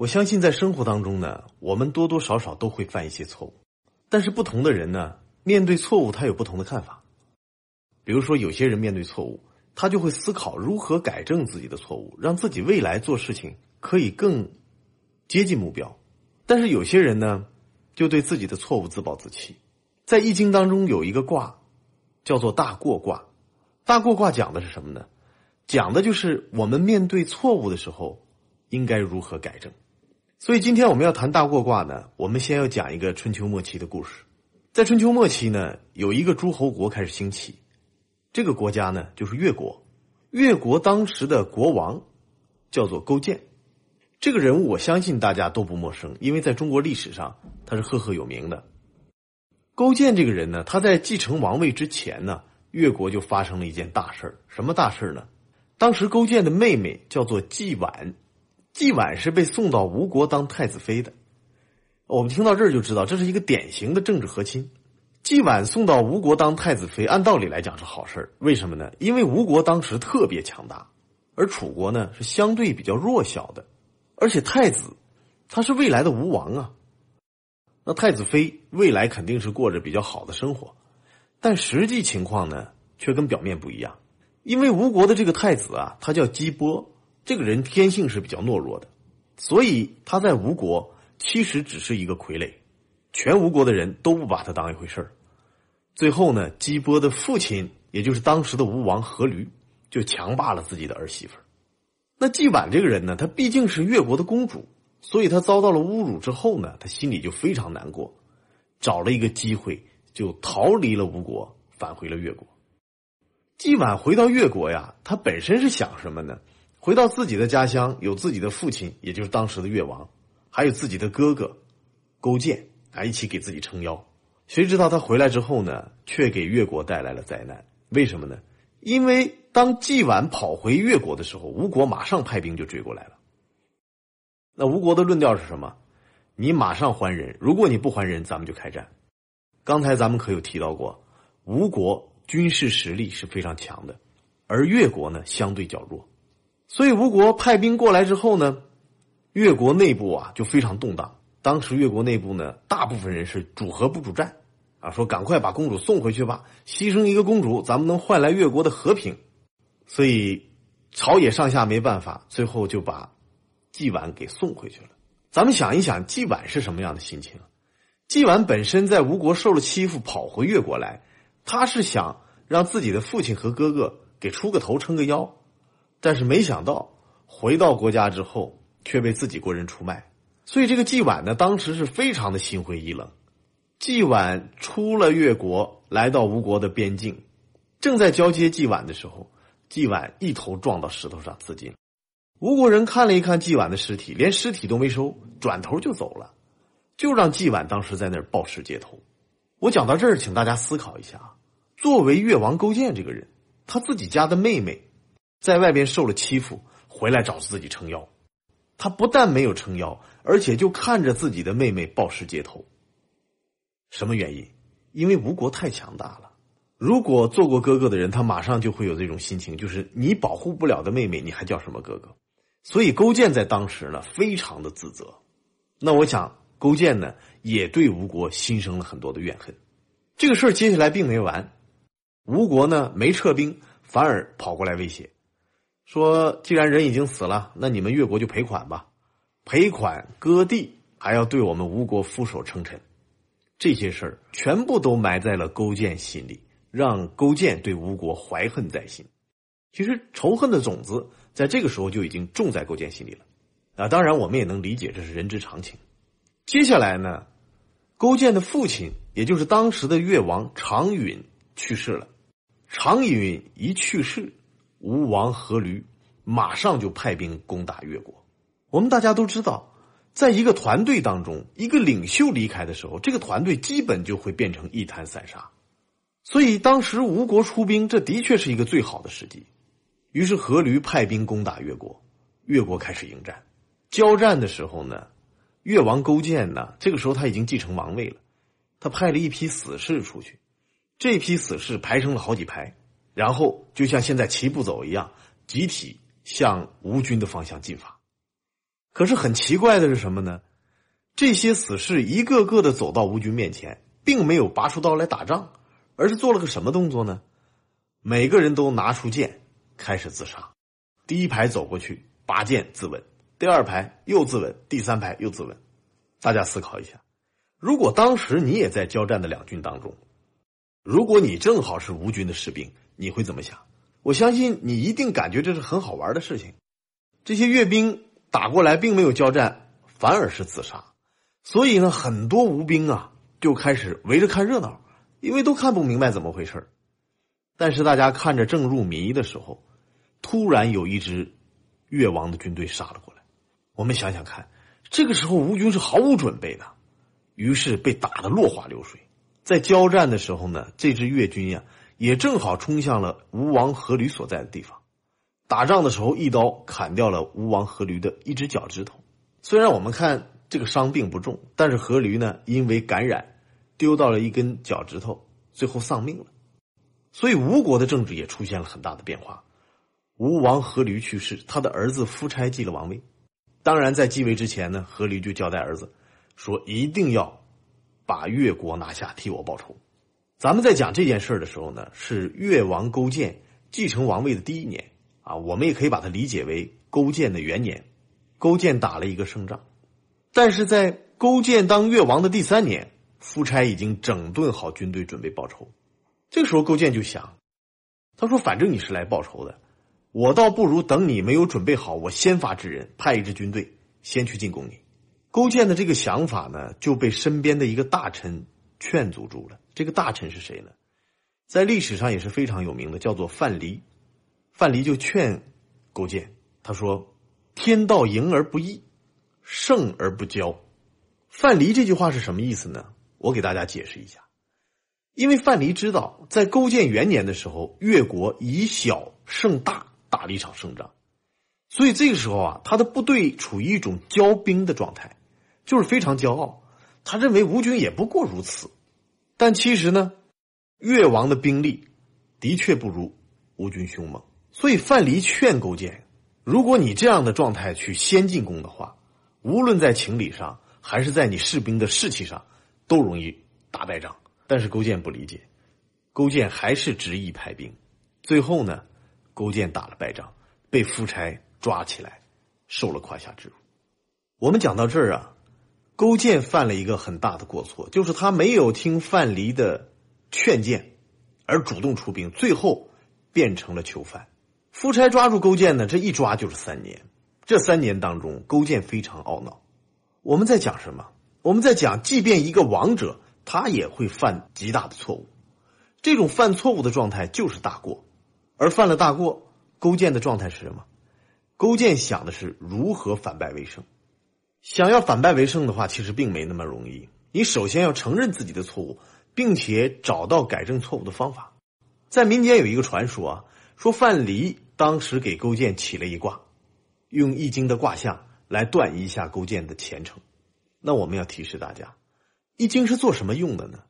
我相信在生活当中呢，我们多多少少都会犯一些错误，但是不同的人呢，面对错误他有不同的看法。比如说，有些人面对错误，他就会思考如何改正自己的错误，让自己未来做事情可以更接近目标。但是有些人呢，就对自己的错误自暴自弃。在易经当中有一个卦，叫做大过卦。大过卦讲的是什么呢？讲的就是我们面对错误的时候，应该如何改正。所以今天我们要谈大过卦呢，我们先要讲一个春秋末期的故事。在春秋末期呢，有一个诸侯国开始兴起，这个国家呢就是越国。越国当时的国王叫做勾践，这个人物我相信大家都不陌生，因为在中国历史上他是赫赫有名的。勾践这个人呢，他在继承王位之前呢，越国就发生了一件大事什么大事呢？当时勾践的妹妹叫做季婉，季婉是被送到吴国当太子妃的。我们听到这儿就知道，这是一个典型的政治和亲。季婉送到吴国当太子妃，按道理来讲是好事为什么呢？因为吴国当时特别强大，而楚国呢是相对比较弱小的，而且太子他是未来的吴王啊。那太子妃未来肯定是过着比较好的生活，但实际情况呢却跟表面不一样。因为吴国的这个太子啊，他叫姬波，这个人天性是比较懦弱的，所以他在吴国其实只是一个傀儡，全吴国的人都不把他当一回事儿。最后呢，姬波的父亲，也就是当时的吴王阖闾，就强霸了自己的儿媳妇儿。那季婉这个人呢，她毕竟是越国的公主。所以他遭到了侮辱之后呢，他心里就非常难过，找了一个机会就逃离了吴国，返回了越国。季婉回到越国呀，他本身是想什么呢？回到自己的家乡，有自己的父亲，也就是当时的越王，还有自己的哥哥勾践啊，一起给自己撑腰。谁知道他回来之后呢，却给越国带来了灾难。为什么呢？因为当季晚跑回越国的时候，吴国马上派兵就追过来了。那吴国的论调是什么？你马上还人，如果你不还人，咱们就开战。刚才咱们可有提到过，吴国军事实力是非常强的，而越国呢相对较弱，所以吴国派兵过来之后呢，越国内部啊就非常动荡。当时越国内部呢，大部分人是主和不主战，啊，说赶快把公主送回去吧，牺牲一个公主，咱们能换来越国的和平。所以朝野上下没办法，最后就把。季婉给送回去了。咱们想一想，季婉是什么样的心情？季婉本身在吴国受了欺负，跑回越国来，他是想让自己的父亲和哥哥给出个头、撑个腰，但是没想到回到国家之后，却被自己国人出卖。所以这个季婉呢，当时是非常的心灰意冷。季婉出了越国，来到吴国的边境，正在交接季婉的时候，季婉一头撞到石头上，自尽。吴国人看了一看季婉的尸体，连尸体都没收，转头就走了，就让季婉当时在那儿暴尸街头。我讲到这儿，请大家思考一下，作为越王勾践这个人，他自己家的妹妹在外边受了欺负，回来找自己撑腰，他不但没有撑腰，而且就看着自己的妹妹暴尸街头。什么原因？因为吴国太强大了。如果做过哥哥的人，他马上就会有这种心情，就是你保护不了的妹妹，你还叫什么哥哥？所以勾践在当时呢，非常的自责。那我想，勾践呢，也对吴国心生了很多的怨恨。这个事儿接下来并没完，吴国呢没撤兵，反而跑过来威胁，说：“既然人已经死了，那你们越国就赔款吧，赔款割地，还要对我们吴国俯首称臣。”这些事儿全部都埋在了勾践心里，让勾践对吴国怀恨在心。其实仇恨的种子。在这个时候就已经种在勾践心里了，啊，当然我们也能理解这是人之常情。接下来呢，勾践的父亲，也就是当时的越王常允去世了。常允一去世，吴王阖闾马上就派兵攻打越国。我们大家都知道，在一个团队当中，一个领袖离开的时候，这个团队基本就会变成一滩散沙。所以当时吴国出兵，这的确是一个最好的时机。于是阖闾派兵攻打越国，越国开始迎战。交战的时候呢，越王勾践呢，这个时候他已经继承王位了，他派了一批死士出去，这批死士排成了好几排，然后就像现在齐步走一样，集体向吴军的方向进发。可是很奇怪的是什么呢？这些死士一个个的走到吴军面前，并没有拔出刀来打仗，而是做了个什么动作呢？每个人都拿出剑开始自杀。第一排走过去拔剑自刎，第二排又自刎，第三排又自刎。大家思考一下，如果当时你也在交战的两军当中，如果你正好是吴军的士兵，你会怎么想？我相信你一定感觉这是很好玩的事情。这些阅兵打过来，并没有交战，反而是自杀。所以呢，很多吴兵啊就开始围着看热闹，因为都看不明白怎么回事但是大家看着正入迷的时候，突然有一支越王的军队杀了过来。我们想想看，这个时候吴军是毫无准备的，于是被打得落花流水。在交战的时候呢，这支越军呀也正好冲向了吴王阖闾所在的地方。打仗的时候，一刀砍掉了吴王阖闾的一只脚趾头。虽然我们看。这个伤并不重，但是阖闾呢，因为感染，丢到了一根脚趾头，最后丧命了。所以吴国的政治也出现了很大的变化。吴王阖闾去世，他的儿子夫差继了王位。当然，在继位之前呢，阖闾就交代儿子说：“一定要把越国拿下，替我报仇。”咱们在讲这件事的时候呢，是越王勾践继承王位的第一年啊，我们也可以把它理解为勾践的元年。勾践打了一个胜仗。但是在勾践当越王的第三年，夫差已经整顿好军队，准备报仇。这个时候，勾践就想，他说：“反正你是来报仇的，我倒不如等你没有准备好，我先发制人，派一支军队先去进攻你。”勾践的这个想法呢，就被身边的一个大臣劝阻住了。这个大臣是谁呢？在历史上也是非常有名的，叫做范蠡。范蠡就劝勾践，他说：“天道盈而不义。”胜而不骄，范蠡这句话是什么意思呢？我给大家解释一下。因为范蠡知道，在勾践元年的时候，越国以小胜大，打了一场胜仗，所以这个时候啊，他的部队处于一种骄兵的状态，就是非常骄傲。他认为吴军也不过如此，但其实呢，越王的兵力的确不如吴军凶猛，所以范蠡劝勾践：如果你这样的状态去先进攻的话。无论在情理上，还是在你士兵的士气上，都容易打败仗。但是勾践不理解，勾践还是执意派兵。最后呢，勾践打了败仗，被夫差抓起来，受了胯下之辱。我们讲到这儿啊，勾践犯了一个很大的过错，就是他没有听范蠡的劝谏，而主动出兵，最后变成了囚犯。夫差抓住勾践呢，这一抓就是三年。这三年当中，勾践非常懊恼。我们在讲什么？我们在讲，即便一个王者，他也会犯极大的错误。这种犯错误的状态就是大过，而犯了大过，勾践的状态是什么？勾践想的是如何反败为胜。想要反败为胜的话，其实并没那么容易。你首先要承认自己的错误，并且找到改正错误的方法。在民间有一个传说啊，说范蠡当时给勾践起了一卦。用易经的卦象来断一下勾践的前程，那我们要提示大家，易经是做什么用的呢？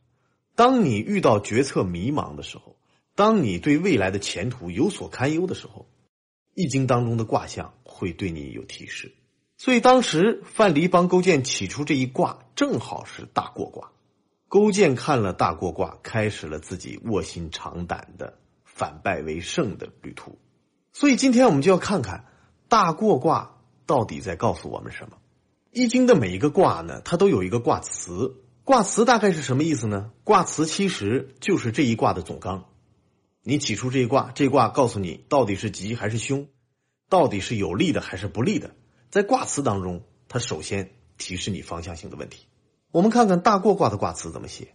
当你遇到决策迷茫的时候，当你对未来的前途有所堪忧的时候，易经当中的卦象会对你有提示。所以当时范蠡帮勾践起出这一卦，正好是大过卦。勾践看了大过卦，开始了自己卧薪尝胆的反败为胜的旅途。所以今天我们就要看看。大过卦到底在告诉我们什么？易经的每一个卦呢，它都有一个卦辞。卦辞大概是什么意思呢？卦辞其实就是这一卦的总纲。你起出这一卦，这卦告诉你到底是吉还是凶，到底是有利的还是不利的。在卦辞当中，它首先提示你方向性的问题。我们看看大过卦的卦辞怎么写。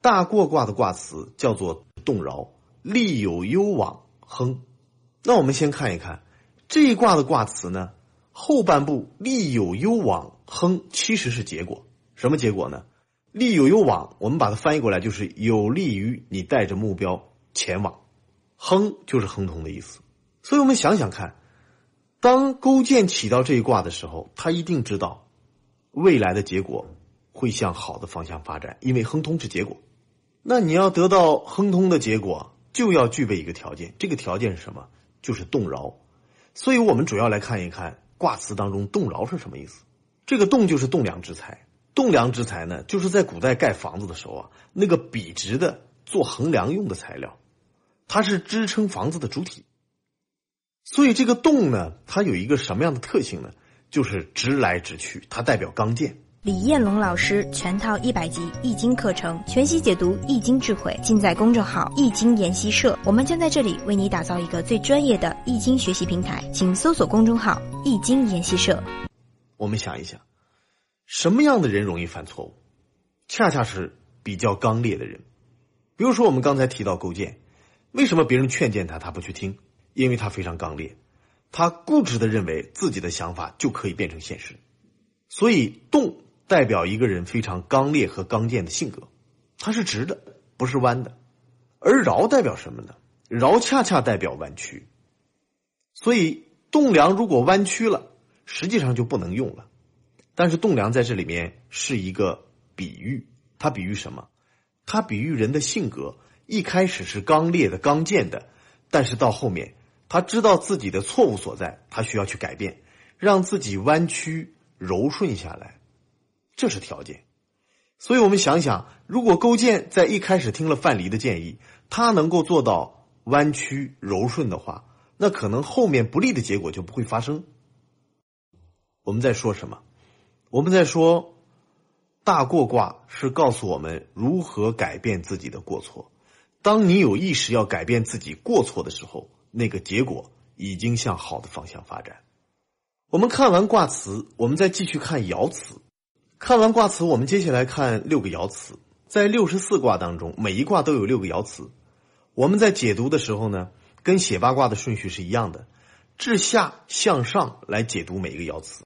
大过卦的卦辞叫做动摇，利有攸往，亨。那我们先看一看。这一卦的卦辞呢，后半部利有攸往，亨其实是结果。什么结果呢？利有攸往，我们把它翻译过来就是有利于你带着目标前往，亨就是亨通的意思。所以我们想想看，当勾践起到这一卦的时候，他一定知道未来的结果会向好的方向发展，因为亨通是结果。那你要得到亨通的结果，就要具备一个条件，这个条件是什么？就是动摇。所以我们主要来看一看卦辞当中“栋饶”是什么意思？这个“栋”就是栋梁之材，栋梁之材呢，就是在古代盖房子的时候啊，那个笔直的做横梁用的材料，它是支撑房子的主体。所以这个“动”呢，它有一个什么样的特性呢？就是直来直去，它代表刚健。李彦龙老师全套一百集易经课程，全息解读易经智慧，尽在公众号易经研习社。我们将在这里为你打造一个最专业的易经学习平台，请搜索公众号易经研习社。我们想一想，什么样的人容易犯错误？恰恰是比较刚烈的人。比如说，我们刚才提到勾践，为什么别人劝谏他，他不去听？因为他非常刚烈，他固执的认为自己的想法就可以变成现实，所以动。代表一个人非常刚烈和刚健的性格，它是直的，不是弯的。而饶代表什么呢？饶恰恰代表弯曲。所以栋梁如果弯曲了，实际上就不能用了。但是栋梁在这里面是一个比喻，它比喻什么？它比喻人的性格一开始是刚烈的、刚健的，但是到后面他知道自己的错误所在，他需要去改变，让自己弯曲柔顺下来。这是条件，所以我们想想，如果勾践在一开始听了范蠡的建议，他能够做到弯曲柔顺的话，那可能后面不利的结果就不会发生。我们在说什么？我们在说大过卦是告诉我们如何改变自己的过错。当你有意识要改变自己过错的时候，那个结果已经向好的方向发展。我们看完卦辞，我们再继续看爻辞。看完卦辞，我们接下来看六个爻辞。在六十四卦当中，每一卦都有六个爻辞。我们在解读的时候呢，跟写八卦的顺序是一样的，自下向上来解读每一个爻辞。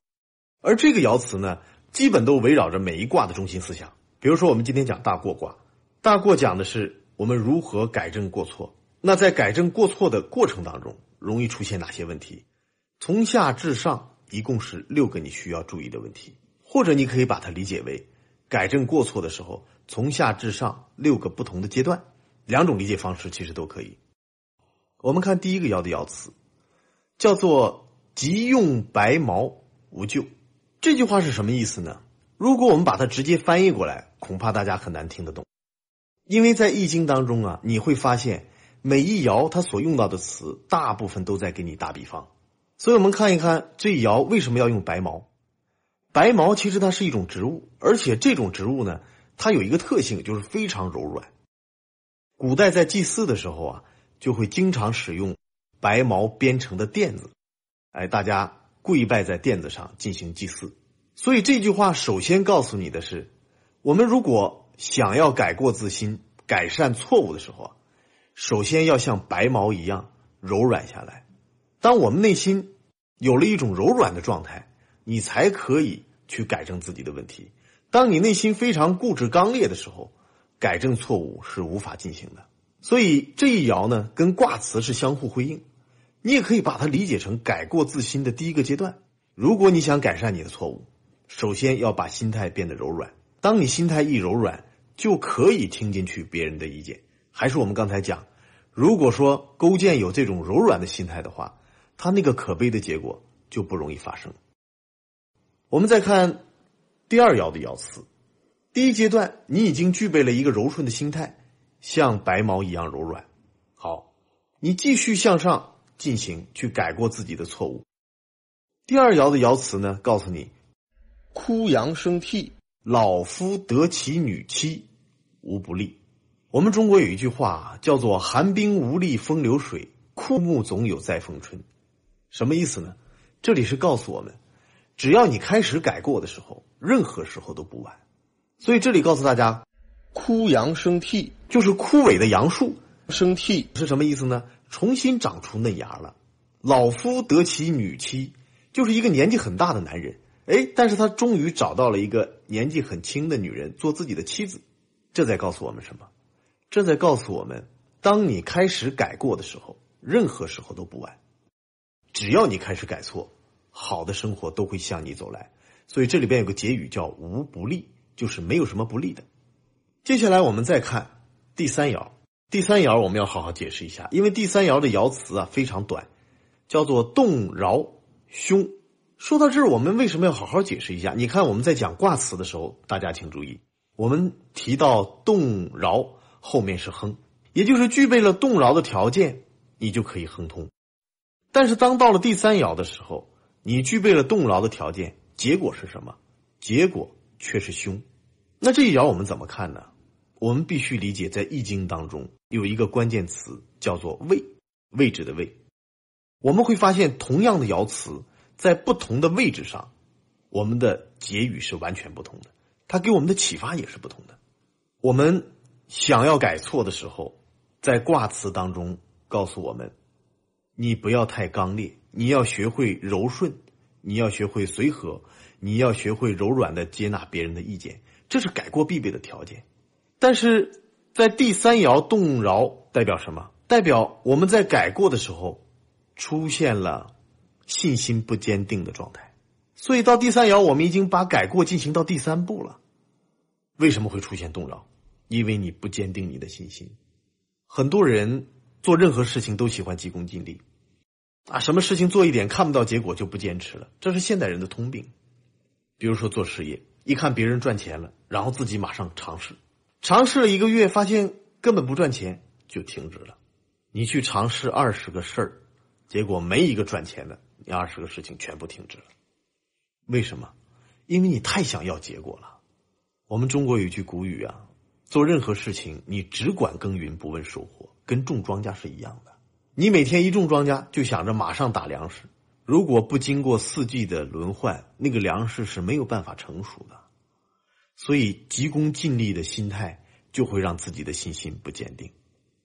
而这个爻辞呢，基本都围绕着每一卦的中心思想。比如说，我们今天讲大过卦，大过讲的是我们如何改正过错。那在改正过错的过程当中，容易出现哪些问题？从下至上，一共是六个你需要注意的问题。或者你可以把它理解为，改正过错的时候，从下至上六个不同的阶段，两种理解方式其实都可以。我们看第一个爻的爻辞，叫做“急用白毛无咎”。这句话是什么意思呢？如果我们把它直接翻译过来，恐怕大家很难听得懂，因为在易经当中啊，你会发现每一爻它所用到的词，大部分都在给你打比方。所以我们看一看这爻为什么要用白毛。白毛其实它是一种植物，而且这种植物呢，它有一个特性，就是非常柔软。古代在祭祀的时候啊，就会经常使用白毛编成的垫子，哎，大家跪拜在垫子上进行祭祀。所以这句话首先告诉你的是，我们如果想要改过自新、改善错误的时候啊，首先要像白毛一样柔软下来。当我们内心有了一种柔软的状态。你才可以去改正自己的问题。当你内心非常固执刚烈的时候，改正错误是无法进行的。所以这一爻呢，跟卦辞是相互辉映。你也可以把它理解成改过自新的第一个阶段。如果你想改善你的错误，首先要把心态变得柔软。当你心态一柔软，就可以听进去别人的意见。还是我们刚才讲，如果说勾践有这种柔软的心态的话，他那个可悲的结果就不容易发生。我们再看第二爻的爻辞，第一阶段你已经具备了一个柔顺的心态，像白毛一样柔软。好，你继续向上进行，去改过自己的错误。第二爻的爻辞呢，告诉你：枯杨生替，老夫得其女妻，无不利。我们中国有一句话叫做“寒冰无力风流水，枯木总有再逢春”，什么意思呢？这里是告诉我们。只要你开始改过的时候，任何时候都不晚。所以这里告诉大家，枯杨生替就是枯萎的杨树生替是什么意思呢？重新长出嫩芽了。老夫得其女妻，就是一个年纪很大的男人，哎，但是他终于找到了一个年纪很轻的女人做自己的妻子。这在告诉我们什么？这在告诉我们，当你开始改过的时候，任何时候都不晚。只要你开始改错。好的生活都会向你走来，所以这里边有个结语叫“无不利”，就是没有什么不利的。接下来我们再看第三爻，第三爻我们要好好解释一下，因为第三爻的爻辞啊非常短，叫做“动饶凶”，说到这儿，我们为什么要好好解释一下？你看我们在讲卦辞的时候，大家请注意，我们提到动饶后面是亨，也就是具备了动摇的条件，你就可以亨通。但是当到了第三爻的时候，你具备了动摇的条件，结果是什么？结果却是凶。那这一爻我们怎么看呢？我们必须理解，在《易经》当中有一个关键词叫做“位”，位置的“位”。我们会发现，同样的爻辞。在不同的位置上，我们的结语是完全不同的，它给我们的启发也是不同的。我们想要改错的时候，在卦辞当中告诉我们：你不要太刚烈，你要学会柔顺，你要学会随和，你要学会柔软的接纳别人的意见，这是改过必备的条件。但是在第三爻动摇代表什么？代表我们在改过的时候出现了。信心不坚定的状态，所以到第三爻，我们已经把改过进行到第三步了。为什么会出现动摇？因为你不坚定你的信心。很多人做任何事情都喜欢急功近利，啊，什么事情做一点看不到结果就不坚持了，这是现代人的通病。比如说做事业，一看别人赚钱了，然后自己马上尝试，尝试了一个月，发现根本不赚钱，就停止了。你去尝试二十个事儿，结果没一个赚钱的。你二十个事情全部停止了，为什么？因为你太想要结果了。我们中国有句古语啊，做任何事情你只管耕耘不问收获，跟种庄稼是一样的。你每天一种庄稼就想着马上打粮食，如果不经过四季的轮换，那个粮食是没有办法成熟的。所以急功近利的心态就会让自己的信心不坚定。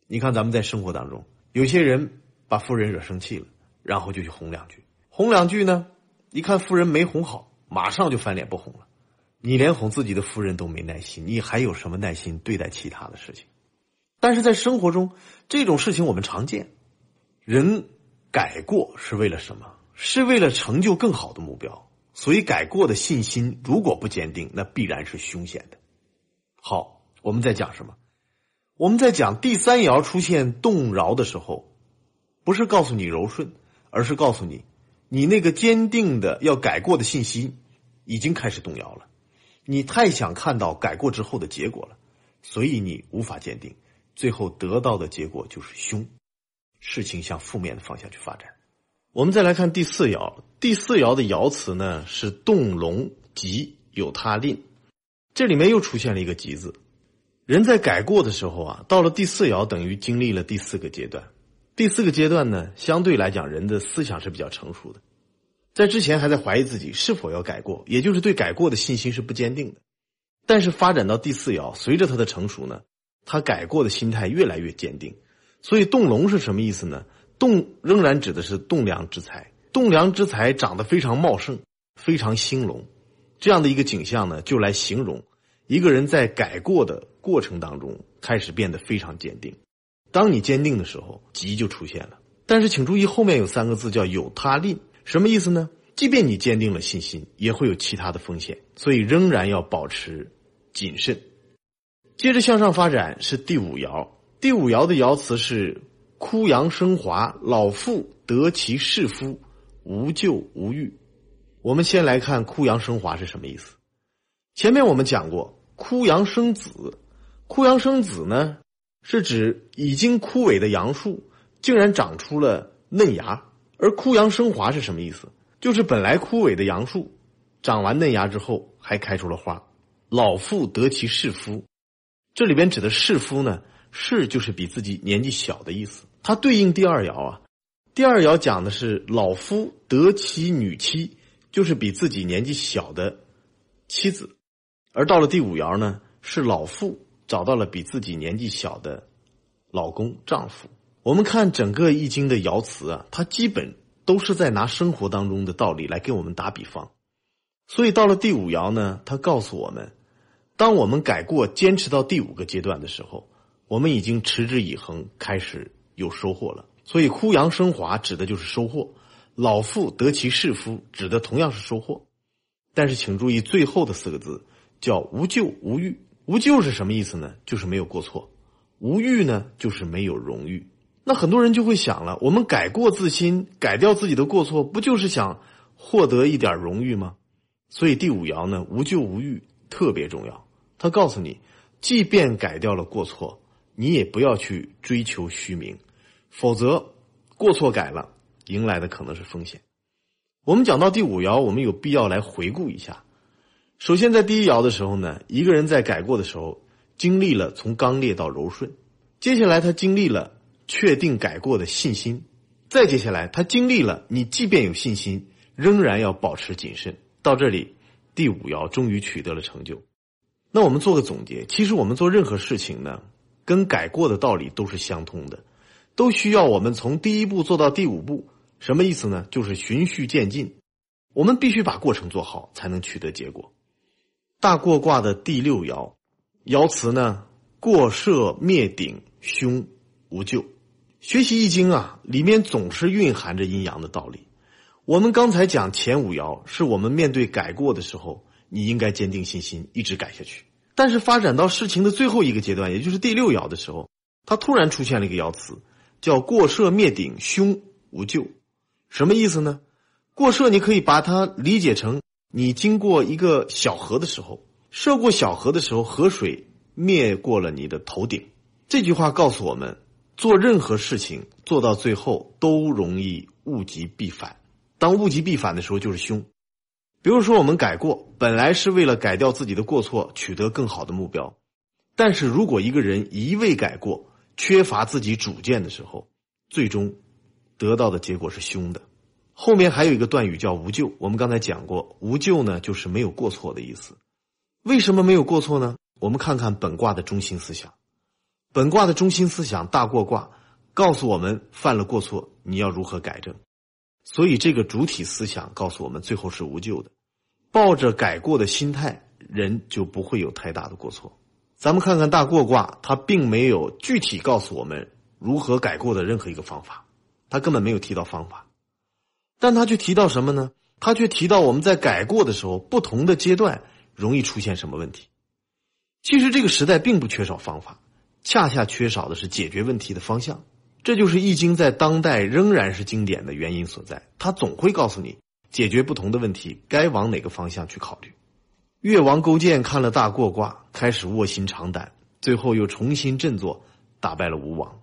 你看咱们在生活当中，有些人把夫人惹生气了，然后就去哄两句。哄两句呢，一看夫人没哄好，马上就翻脸不哄了。你连哄自己的夫人都没耐心，你还有什么耐心对待其他的事情？但是在生活中，这种事情我们常见。人改过是为了什么？是为了成就更好的目标。所以改过的信心如果不坚定，那必然是凶险的。好，我们在讲什么？我们在讲第三爻出现动摇的时候，不是告诉你柔顺，而是告诉你。你那个坚定的要改过的信心已经开始动摇了，你太想看到改过之后的结果了，所以你无法鉴定，最后得到的结果就是凶，事情向负面的方向去发展。我们再来看第四爻，第四爻的爻辞呢是动龙吉有他令，这里面又出现了一个吉字。人在改过的时候啊，到了第四爻等于经历了第四个阶段。第四个阶段呢，相对来讲，人的思想是比较成熟的，在之前还在怀疑自己是否要改过，也就是对改过的信心是不坚定的。但是发展到第四爻，随着他的成熟呢，他改过的心态越来越坚定。所以动龙是什么意思呢？动仍然指的是栋梁之才，栋梁之才长得非常茂盛，非常兴隆，这样的一个景象呢，就来形容一个人在改过的过程当中开始变得非常坚定。当你坚定的时候，吉就出现了。但是请注意，后面有三个字叫“有他令”，什么意思呢？即便你坚定了信心，也会有其他的风险，所以仍然要保持谨慎。接着向上发展是第五爻，第五爻的爻辞是“枯杨生华，老妇得其士夫，无咎无欲”。我们先来看“枯杨生华”是什么意思。前面我们讲过，“枯杨生子”，“枯杨生子”呢？是指已经枯萎的杨树竟然长出了嫩芽，而枯杨生华是什么意思？就是本来枯萎的杨树，长完嫩芽之后还开出了花。老妇得其士夫，这里边指的士夫呢，士就是比自己年纪小的意思。它对应第二爻啊，第二爻讲的是老夫得其女妻，就是比自己年纪小的妻子，而到了第五爻呢，是老妇。找到了比自己年纪小的老公丈夫。我们看整个易经的爻辞啊，它基本都是在拿生活当中的道理来给我们打比方。所以到了第五爻呢，它告诉我们，当我们改过坚持到第五个阶段的时候，我们已经持之以恒，开始有收获了。所以枯杨生华指的就是收获，老妇得其士夫指的同样是收获。但是请注意最后的四个字叫无咎无欲。无咎是什么意思呢？就是没有过错。无欲呢，就是没有荣誉。那很多人就会想了：我们改过自新，改掉自己的过错，不就是想获得一点荣誉吗？所以第五爻呢，无咎无欲特别重要。他告诉你，即便改掉了过错，你也不要去追求虚名，否则过错改了，迎来的可能是风险。我们讲到第五爻，我们有必要来回顾一下。首先，在第一爻的时候呢，一个人在改过的时候，经历了从刚烈到柔顺，接下来他经历了确定改过的信心，再接下来他经历了你即便有信心，仍然要保持谨慎。到这里，第五爻终于取得了成就。那我们做个总结，其实我们做任何事情呢，跟改过的道理都是相通的，都需要我们从第一步做到第五步。什么意思呢？就是循序渐进，我们必须把过程做好，才能取得结果。大过卦的第六爻，爻辞呢，过涉灭顶，凶无咎。学习易经啊，里面总是蕴含着阴阳的道理。我们刚才讲前五爻，是我们面对改过的时候。你应该坚定信心，一直改下去。但是发展到事情的最后一个阶段，也就是第六爻的时候，它突然出现了一个爻辞，叫“过涉灭顶，凶无咎”。什么意思呢？过涉你可以把它理解成你经过一个小河的时候，涉过小河的时候，河水灭过了你的头顶。这句话告诉我们，做任何事情做到最后都容易物极必反。当物极必反的时候，就是凶。比如说，我们改过，本来是为了改掉自己的过错，取得更好的目标。但是如果一个人一味改过，缺乏自己主见的时候，最终得到的结果是凶的。后面还有一个断语叫“无咎”，我们刚才讲过，“无咎”呢就是没有过错的意思。为什么没有过错呢？我们看看本卦的中心思想。本卦的中心思想大过卦告诉我们，犯了过错你要如何改正。所以这个主体思想告诉我们，最后是无救的。抱着改过的心态，人就不会有太大的过错。咱们看看大过卦，它并没有具体告诉我们如何改过的任何一个方法，他根本没有提到方法，但他却提到什么呢？他却提到我们在改过的时候，不同的阶段容易出现什么问题。其实这个时代并不缺少方法，恰恰缺少的是解决问题的方向。这就是《易经》在当代仍然是经典的原因所在。它总会告诉你。解决不同的问题，该往哪个方向去考虑？越王勾践看了大过卦，开始卧薪尝胆，最后又重新振作，打败了吴王。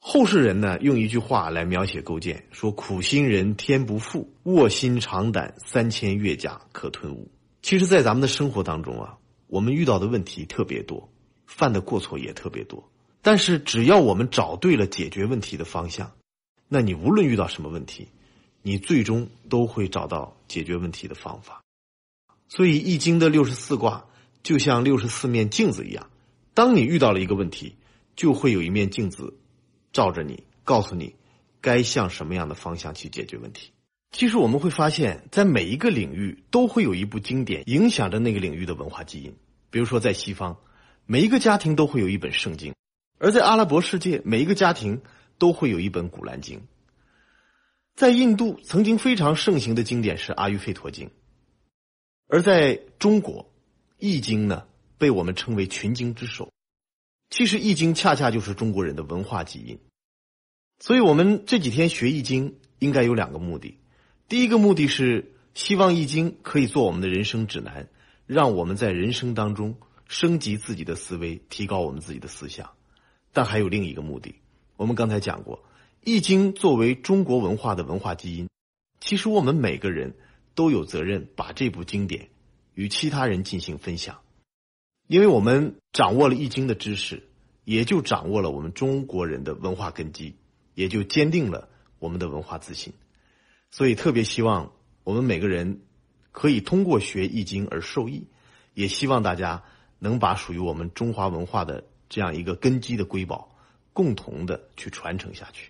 后世人呢，用一句话来描写勾践，说：“苦心人天不负，卧薪尝胆三千越甲可吞吴。”其实，在咱们的生活当中啊，我们遇到的问题特别多，犯的过错也特别多。但是，只要我们找对了解决问题的方向，那你无论遇到什么问题。你最终都会找到解决问题的方法，所以《易经》的六十四卦就像六十四面镜子一样，当你遇到了一个问题，就会有一面镜子照着你，告诉你该向什么样的方向去解决问题。其实我们会发现，在每一个领域都会有一部经典影响着那个领域的文化基因。比如说，在西方，每一个家庭都会有一本圣经；而在阿拉伯世界，每一个家庭都会有一本古兰经。在印度曾经非常盛行的经典是《阿育吠陀经》，而在中国，《易经》呢被我们称为群经之首。其实，《易经》恰恰就是中国人的文化基因。所以，我们这几天学《易经》应该有两个目的：第一个目的是希望《易经》可以做我们的人生指南，让我们在人生当中升级自己的思维，提高我们自己的思想；但还有另一个目的，我们刚才讲过。易经作为中国文化的文化基因，其实我们每个人都有责任把这部经典与其他人进行分享，因为我们掌握了易经的知识，也就掌握了我们中国人的文化根基，也就坚定了我们的文化自信。所以特别希望我们每个人可以通过学易经而受益，也希望大家能把属于我们中华文化的这样一个根基的瑰宝，共同的去传承下去。